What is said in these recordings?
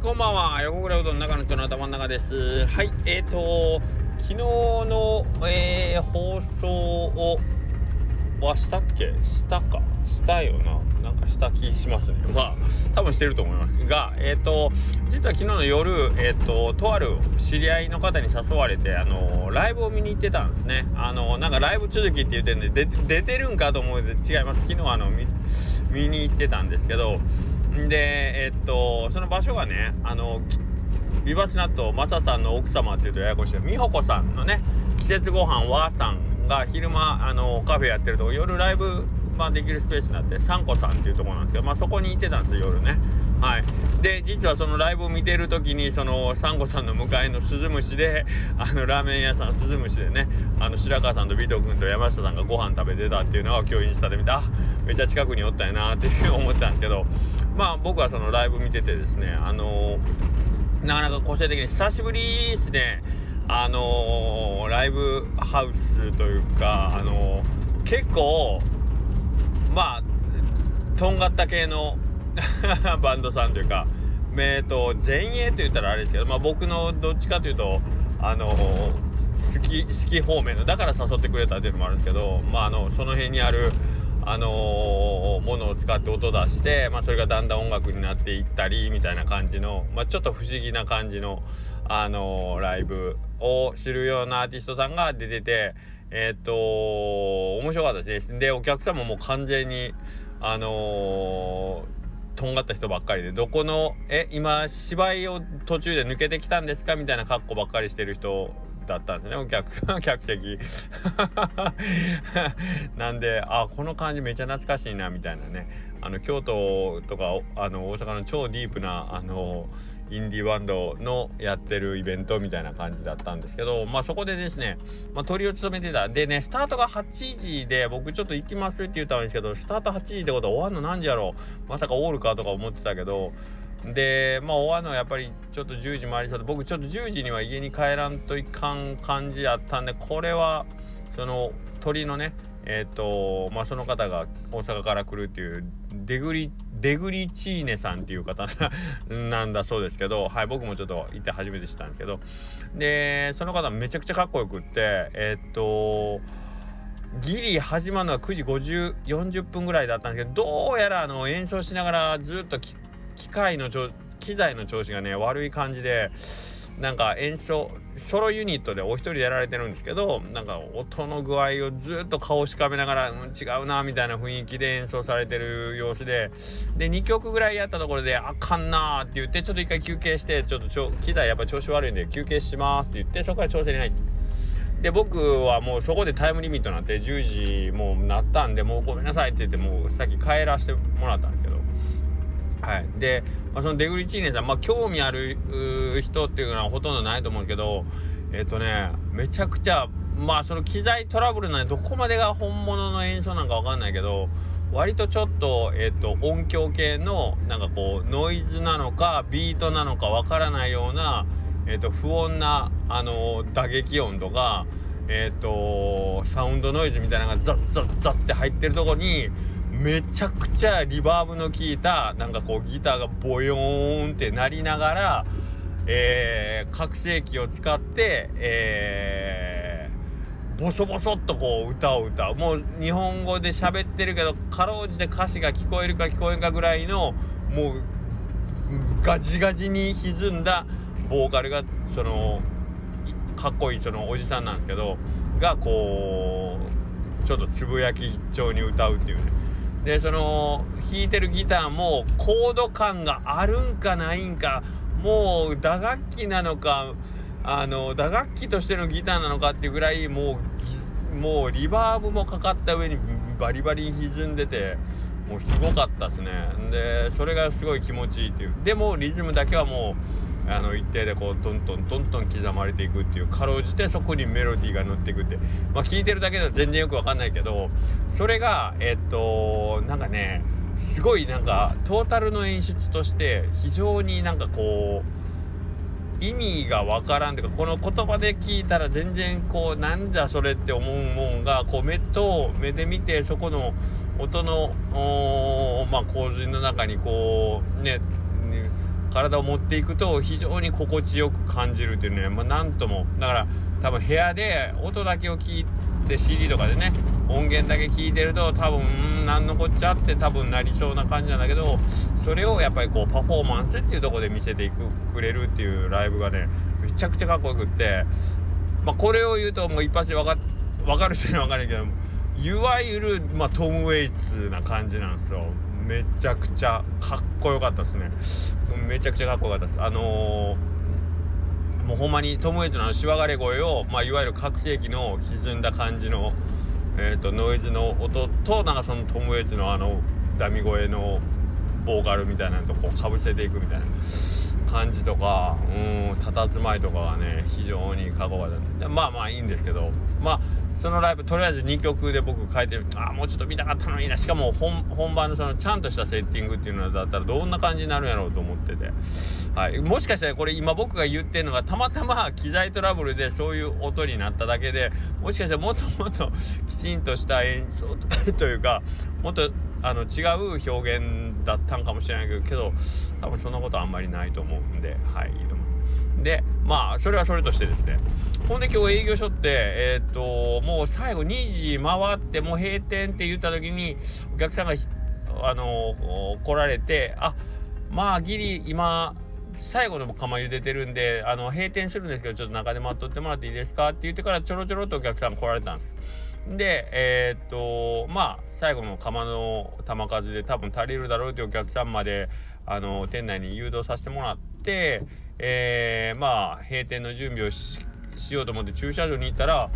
いこんばんは。横倉うどん中の人の頭の中です。はいえーと昨日の、えー、放送をはしたっけ？したか？したよな。なんかした気しますね。まあ多分してると思いますがえっ、ー、と実は昨日の夜えっ、ー、ととある知り合いの方に誘われてあのライブを見に行ってたんですね。あのなんかライブ続きって言ってんで出てるんかと思うで違います。昨日あの見に行ってたんですけどでえっとその場所がねあのビバスナットマサさんの奥様っていうとややこしい美穂子さんのね季節ごはんわーさんが昼間あのカフェやってると夜ライブまできるスペースになってサンコさんっていうところなんですけどまあそこに行ってたんですよ夜ね。はい。で実はそのライブを見てる時にそのサンゴさんの向かいのスズムシであのラーメン屋さんスズムシでねあの白川さんと尾藤君と山下さんがご飯食べてたっていうのを今日インスタで見てあめっちゃ近くにおったんやなっていう思ってたんですけどまあ僕はそのライブ見ててですねあのー、なかなか個性的に久しぶりですねあのー、ライブハウスというかあのー、結構まあとんがった系の バンドさんというかえっと前衛と言ったらあれですけど、まあ、僕のどっちかというとあの好き好き方面のだから誘ってくれたっていうのもあるんですけど、まあ、あのその辺にあるあの、ものを使って音出して、まあ、それがだんだん音楽になっていったりみたいな感じの、まあ、ちょっと不思議な感じの、あの、ライブを知るようなアーティストさんが出ててえっ、と面白かったですね。でお客様も完全にあのとんがった人ばっかりでどこのえ今芝居を途中で抜けてきたんですか？みたいな格好ばっかりしてる人だったんですね。お客客席。なんであこの感じめちゃ懐かしいなみたいなね。あの京都とかあの大阪の超ディープなあのインディーバンドのやってるイベントみたいな感じだったんですけどまあそこでですね、まあ、鳥を務めてた。でねスタートが8時で僕ちょっと行きますって言ったんですけどスタート8時ってことは終わんの何時やろう？まさかオールかとか思ってたけどでまあ終わるのはやっぱりちょっと10時回りそうで僕ちょっと10時には家に帰らんといかん感じやったんでこれはその鳥のねえっ、ー、とまあその方が大阪から来るっていうデグリデグリチーネさんっていう方な んだそうですけどはい僕もちょっと行って初めて知ったんですけどでその方めちゃくちゃかっこよくってえっ、ー、とギリ始まるのは9時50 40分ぐらいだったんですけどどうやらあの演奏しながらずっと機械の機材の調子がね悪い感じでなんか演奏ソロユニットでお一人でやられてるんですけどなんか音の具合をずっと顔しかめながら、うん、違うなみたいな雰囲気で演奏されてる様子でで2曲ぐらいやったところであかんなって言ってちょっと一回休憩してちょっと機材やっぱ調子悪いんで休憩しますって言ってそこから調整に入って。で僕はもうそこでタイムリミットになって10時もうなったんでもうごめんなさいって言ってもうさっき帰らせてもらったんですけどはい。で、まあ、そのデグリチーネさんまあ興味ある人っていうのはほとんどないと思うけどえっ、ー、とねめちゃくちゃまあその機材トラブルなんでどこまでが本物の演奏なんかわかんないけど割とちょっと,、えーと、音響系のなんかこうノイズなのかビートなのかわからないような、えーと、不穏な、あの、打撃音とか、えーと、サウンドノイズみたいなのがザッザッザッって入ってるとこにめちゃくちゃリバーブの効いたなんかこうギターがボヨーンってなりながら、えー、拡声器を使って、えー、ボソボソっとこう歌を歌う。もう日本語で喋ってるけどかろうじて歌詞が聞こえるか聞こえんかぐらいのもうガジガジに歪んだボーカルがそのかっこいいそのおじさんなんですけどがこうちょっとつぶやき調に歌うっていうね。でその弾いてるギターもコード感があるんかないんかもう打楽器なのかあの打楽器としてのギターなのかっていうぐらいもうもうリバーブもかかった上にバリバリ歪んでてもうすごかったですね。でそれがすごい気持ちいいっていう。でもリズムだけはもうあの一定でこうトントントントン刻まれていくっていうかろうじてそこにメロディーが乗っていくってまあ聴いてるだけでは全然よくわかんないけどそれがえっとなんかねすごいなんかトータルの演出として非常になんかこう意味がわからんというかこの言葉で聞いたら全然こうなんだそれって思うもんがこう目と目で見てそこの音のまあ、洪水の中にこうね体を持っていくと非常に心地よく感じるっていうね、まあ、なんとも。だから多分部屋で音だけを聞いて CD とかでね音源だけ聞いてると多分ん何のこっちゃって多分なりそうな感じなんだけどそれをやっぱりこうパフォーマンスっていうとこで見せていくくれるっていうライブがねめちゃくちゃかっこよくってまあこれを言うともう一発で分か分かる人には分かるけどいわゆる、まあ、トム・ウェイツな感じなんですよ。めちゃくちゃかっこよかったですね。めちゃくちゃかっこよかったです。あのー、もうほんまにトム・ウェイツのしわがれ声を、まあ、いわゆる拡声器の歪んだ感じの、えーと、ノイズの音となんかそのトム・ウェイツのあのダミ声のボーカルみたいなのとこうかぶせていくみたいな感じとかうん佇まいとかがね非常にかっこよかった。まあまあいいんですけどまあそのライブとりあえず2曲で僕書いてああもうちょっと見たかったのにな。しかも本番のそのちゃんとしたセッティングっていうのだったらどんな感じになるんやろうと思ってて、はい、もしかしたらこれ今僕が言ってるのがたまたま機材トラブルでそういう音になっただけでもしかしたらもっともっときちんとした演奏と いうかもっとあの違う表現だったんかもしれないけど多分そんなことあんまりないと思うんで。はい。でまあそれはそれとしてですねほんで今日営業所ってえっ、ともう最後2時回ってもう閉店って言った時にお客さんがあの来られてあまあギリ今最後の釜茹でてるんであの閉店するんですけどちょっと中で待っとってもらっていいですかって言ってからちょろちょろとお客さん来られたんです。でえー、っとまあ最後の釜の玉数で多分足りるだろうというお客さんまであの店内に誘導させてもらってえー、まあ閉店の準備をしようと思って駐車場に行ったら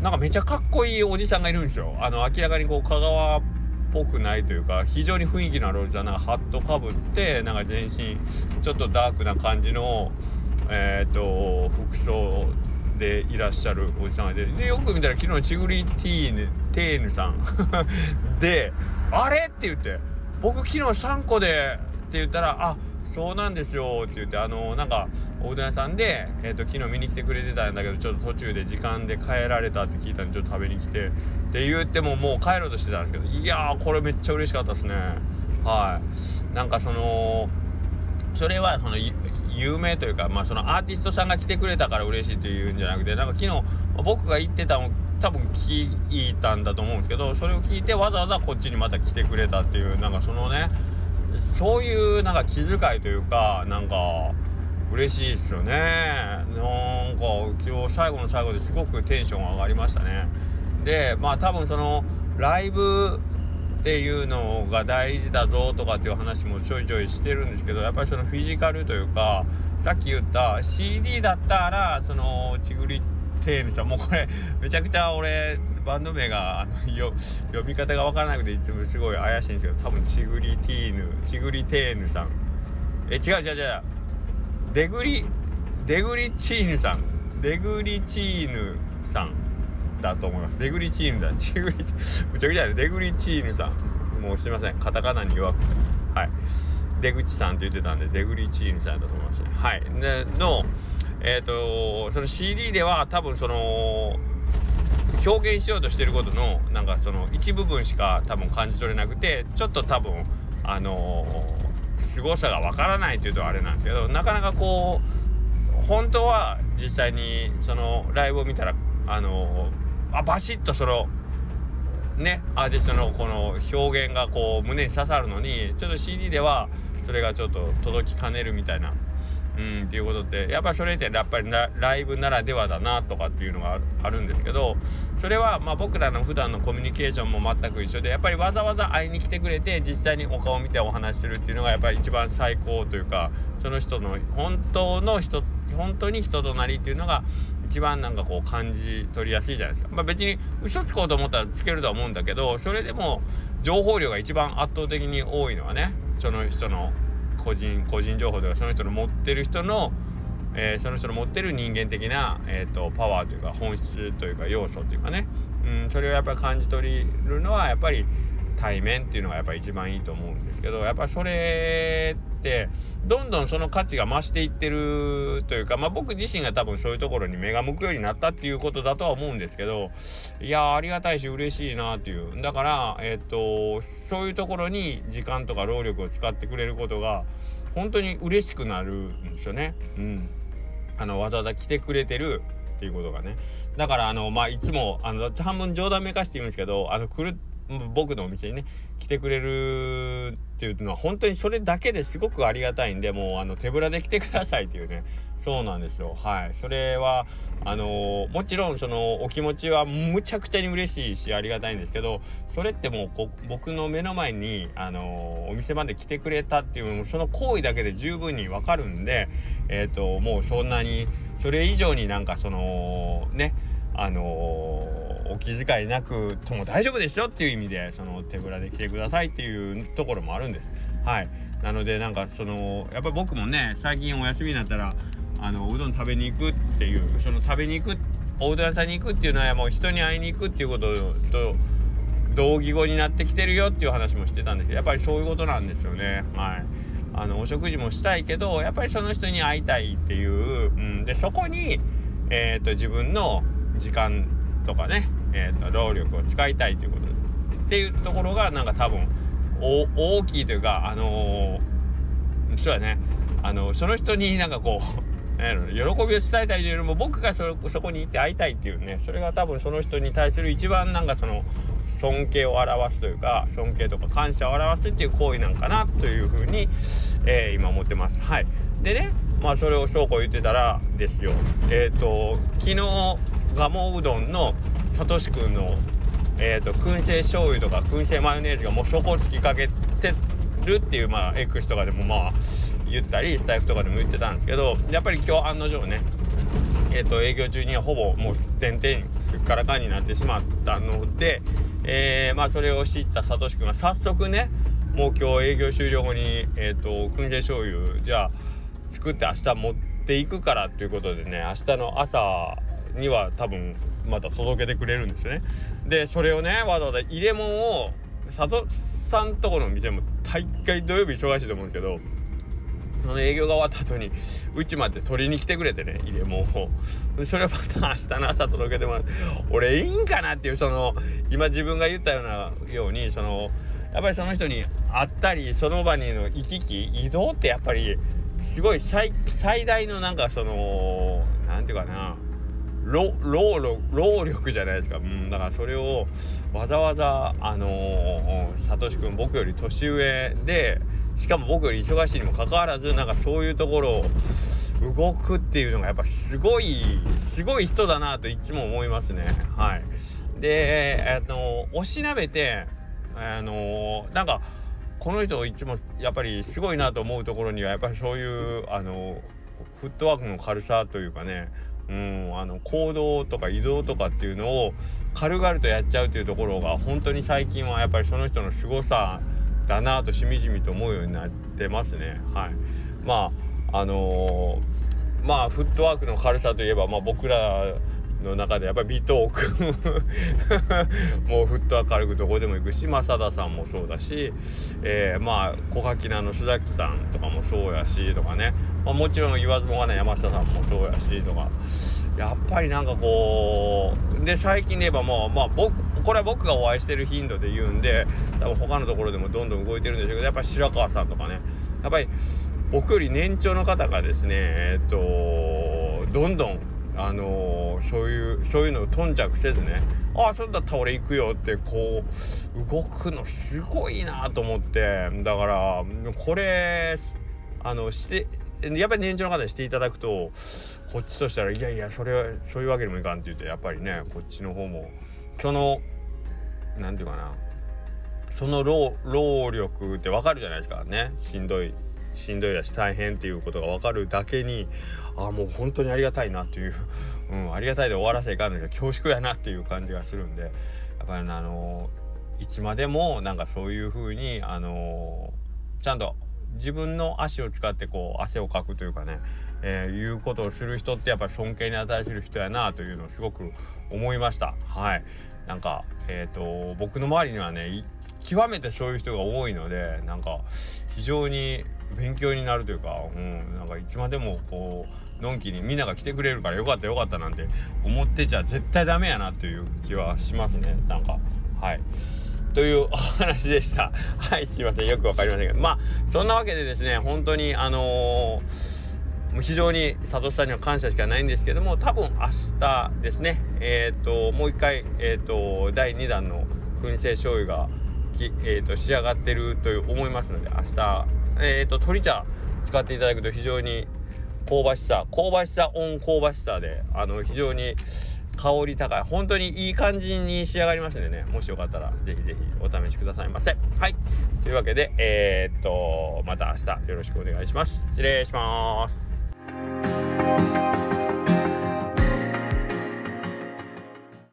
なんかめちゃかっこいいおじさんがいるんですよ。あの明らかにこう香川っぽくないというか非常に雰囲気のあるおじさんなハットかぶってなんか全身ちょっとダークな感じのえっ、ー、と服装でいらっしゃるおじさんがいてでよく見たら昨日チグリティーヌテーヌさん で「あれ?」って言って「僕昨日3個で」って言ったら「あっそうなんですよって言ってあのなんかおうどん屋さんで、えーと、昨日見に来てくれてたんだけどちょっと途中で時間で帰られたって聞いたんでちょっと食べに来てって言ってももう帰ろうとしてたんですけどいやーこれめっちゃ嬉しかったですね。はい。なんかそのそれはその有名というか、まあ、そのアーティストさんが来てくれたから嬉しいというんじゃなくてなんか昨日僕が言ってたの多分聞いたんだと思うんですけどそれを聞いてわざわざこっちにまた来てくれたっていうなんかそのねそういうなんか気遣いというかなんか嬉しいですよね。なんか今日最後の最後ですごくテンション上がりましたね。でまあ多分そのライブっていうのが大事だぞとかっていう話もちょいちょいしてるんですけどやっぱりそのフィジカルというかさっき言った CD だったらそのちぐりテーヌさんもうこれめちゃくちゃ俺バンド名があのよ呼び方が分からなくていつもすごい怪しいんですけど多分チグリティーヌチグリテーヌさん。え違う違う違う。デグリデグリチーヌさん。デグリチーヌさんだと思います。デグリチーヌさん。チグリむちゃくちゃデグリチーヌさん。もうすいません。カタカナに弱くて。はい。出口さんって言ってたんでデグリチーヌさんだと思いますね。はい。でのえっ、ー、とその CD では多分その表現しようとしてることのなんかその一部分しか多分感じ取れなくてちょっと多分あのー、凄さがわからないというとあれなんですけどなかなかこう本当は実際にそのライブを見たらあのー、あバシッとそのねアーティストのこの表現がこう胸に刺さるのにちょっと CD ではそれがちょっと届きかねるみたいなうんっていうことってやっぱりそれってやっぱりライブならではだなとかっていうのがあるんですけどそれはまあ僕らの普段のコミュニケーションも全く一緒でやっぱりわざわざ会いに来てくれて実際にお顔を見てお話しするっていうのがやっぱり一番最高というかその人の本当の人本当に人となりっていうのが一番なんかこう感じ取りやすいじゃないですか。まあ、別に嘘つこうと思ったらつけるとは思うんだけどそれでも情報量が一番圧倒的に多いのはねその人の個人個人情報とかその人の持ってる人の、えー、その人の持ってる人間的な、えーと、パワーというか本質というか要素というかね、うん、それをやっぱり感じ取るのはやっぱり対面っていうのがやっぱり一番いいと思うんですけどやっぱそれってどんどんその価値が増していってるというかまあ僕自身が多分そういうところに目が向くようになったっていうことだとは思うんですけどいやありがたいし嬉しいなっていう。だからえっ、ー、とそういうところに時間とか労力を使ってくれることが本当に嬉しくなるんですよね。うん、あのわざわざ来てくれてるっていうことがね。だからあのまあいつもあの半分冗談めかして言うんですけどあの来る僕のお店にね来てくれるっていうのは本当にそれだけですごくありがたいんでもうあの手ぶらで来てくださいっていうね。そうなんですよ。はい。それはあの、もちろんそのお気持ちはむちゃくちゃに嬉しいしありがたいんですけどそれってもうこ僕の目の前に、あの、お店まで来てくれたっていうその行為だけで十分にわかるんでえっ、ー、ともうそんなにそれ以上になんかそのねあのお気遣いなくとも大丈夫ですよっていう意味でその手ぶらで来てくださいっていうところもあるんです。はい。なのでなんかそのやっぱり僕もね最近お休みになったらあのうどん食べに行くっていうその食べに行くおうどん屋さんに行くっていうのはもう人に会いに行くっていうことと同義語になってきてるよっていう話もしてたんです。けどやっぱりそういうことなんですよね。はい。あのお食事もしたいけどやっぱりその人に会いたいっていう、うん、でそこに、えーと、自分の時間とかね、えーと、労力を使いたいということっていうところがなんか多分大きいというかあのー、そうやね。あのその人になんかこう 喜びを伝えたいというよりも僕がそこに行って会いたいっていうねそれが多分その人に対する一番なんかその尊敬を表すというか尊敬とか感謝を表すっていう行為なんかなというふうに、えー、今思ってます。はい、でねまあそれを翔子言ってたらですよ。えっ、ー、と昨日ガモうどんのさとしくんのえーと、燻製醤油とか燻製マヨネーズがもう底つきかけてるっていうまあ X とかでもまあ言ったりスタイフとかでも言ってたんですけどやっぱり今日案の定ねえっ、ー、と営業中にはほぼもう点々すっからかんになってしまったので、えー、まあそれを知ったさとしくんが早速ねもう今日営業終了後にえっ、ー、と燻製醤油じゃあ作って明日持っていくからということでね明日の朝には多分また届けてくれるんですよね。でそれをねわざわざ入れ物を佐藤さんとこの店も大会土曜日忙しいと思うんですけどその営業が終わった後にうちまで取りに来てくれてね入れ物をそれをまた明日の朝届けてもらって俺いいんかなっていうその今自分が言ったようなようにそのやっぱりその人に会ったりその場にの行き来移動ってやっぱりすごい最大のなんかその何て言うかな労労労力じゃないですか、うん、だからそれをわざわざあのー、さとしくん僕より年上でしかも僕より忙しいにもかかわらずなんかそういうところを動くっていうのがやっぱすごいすごい人だなといつも思いますね。はい。であのおしなべてあのなんかこの人いつもやっぱりすごいなと思うところにはやっぱりそういうあのフットワークの軽さというかねうん、あの行動とか移動とかっていうのを軽々とやっちゃうっていうところが本当に最近はやっぱりその人の凄さだなとしみじみと思うようになってますね。はい、まああのー、まあフットワークの軽さといえば、まあ、僕らの中でやっぱり美トーク。もうフットは軽くどこでも行くし正田さんもそうだし、えー、まあ小垣菜の須崎さんとかもそうやしとかね、まあ、もちろん言わずもがな山下さんもそうやしとか。やっぱりなんかこうで最近で言えばもうまあ僕これは僕がお会いしてる頻度で言うんで多分他のところでもどんどん動いてるんでしょうけどやっぱり白川さんとかね。やっぱり僕より年長の方がですねえっとどんどんあのー、そういうそういうのを頓着せずねああそれだった俺行くよってこう動くのすごいなと思ってだからこれあのしてやっぱり年長の方にしていただくとこっちとしたらいやいやそれはそういうわけにもいかんって言ってやっぱりねこっちの方もその何て言うかなその労力ってわかるじゃないですかねしんどいしんどいやし大変っていうことが分かるだけにあもう本当にありがたいなっていう、うん、ありがたいで終わらせいかんのが恐縮やなっていう感じがするんで。やっぱりあのいつまでもなんかそういう風にあのちゃんと自分の足を使ってこう汗をかくというかね、えー、いうことをする人ってやっぱり尊敬に値する人やなというのをすごく思いました。はい。なんかえっ、ー、と僕の周りにはね極めてそういう人が多いのでなんか非常に勉強になるというか、うん、なんかいつまでもこうのんきにみんなが来てくれるからよかったよかったなんて思ってちゃ絶対ダメやなという気はしますねなんかはいというお話でした。はい、すいません。よくわかりませんけど。まあ、そんなわけでですね、本当に、あのー、非常に佐藤さんには感謝しかないんですけども、多分明日ですね、えっ、ー、と、もう一回、えっ、ー、と、第2弾の燻製醤油がき、えーと、仕上がってると思いますので、明日、えー、と、鶏茶使っていただくと非常に香ばしさ、香ばしさ、オン香ばしさで、あの、非常に、香り高い本当にいい感じに仕上がりますのでねもしよかったら是非是非お試しくださいませ。はい。というわけでえー、っとまた明日よろしくお願いします。失礼します。